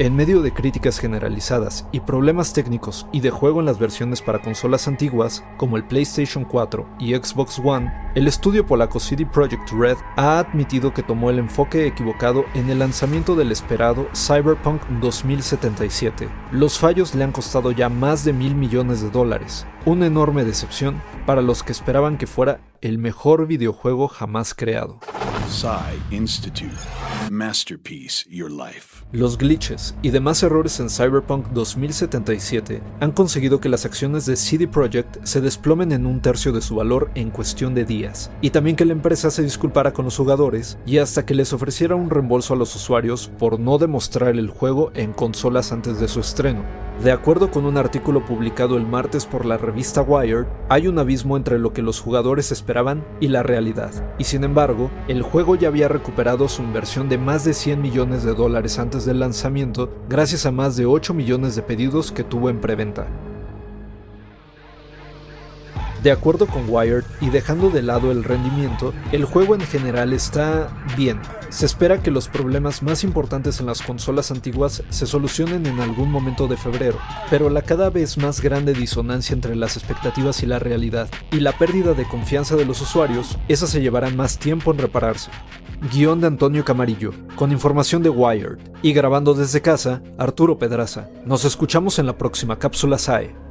En medio de críticas generalizadas y problemas técnicos y de juego en las versiones para consolas antiguas, como el PlayStation 4 y Xbox One, el estudio polaco CD Projekt Red ha admitido que tomó el enfoque equivocado en el lanzamiento del esperado Cyberpunk 2077. Los fallos le han costado ya más de mil millones de dólares, una enorme decepción para los que esperaban que fuera el mejor videojuego jamás creado. Institute. Masterpiece Your Life. Los glitches y demás errores en Cyberpunk 2077 han conseguido que las acciones de CD Projekt se desplomen en un tercio de su valor en cuestión de días, y también que la empresa se disculpara con los jugadores y hasta que les ofreciera un reembolso a los usuarios por no demostrar el juego en consolas antes de su estreno. De acuerdo con un artículo publicado el martes por la revista Wired, hay un abismo entre lo que los jugadores esperaban y la realidad, y sin embargo, el juego ya había recuperado su inversión de más de 100 millones de dólares antes del lanzamiento gracias a más de 8 millones de pedidos que tuvo en preventa. De acuerdo con Wired y dejando de lado el rendimiento, el juego en general está bien. Se espera que los problemas más importantes en las consolas antiguas se solucionen en algún momento de febrero, pero la cada vez más grande disonancia entre las expectativas y la realidad, y la pérdida de confianza de los usuarios, esas se llevarán más tiempo en repararse. Guión de Antonio Camarillo, con información de Wired, y grabando desde casa, Arturo Pedraza. Nos escuchamos en la próxima cápsula SAE.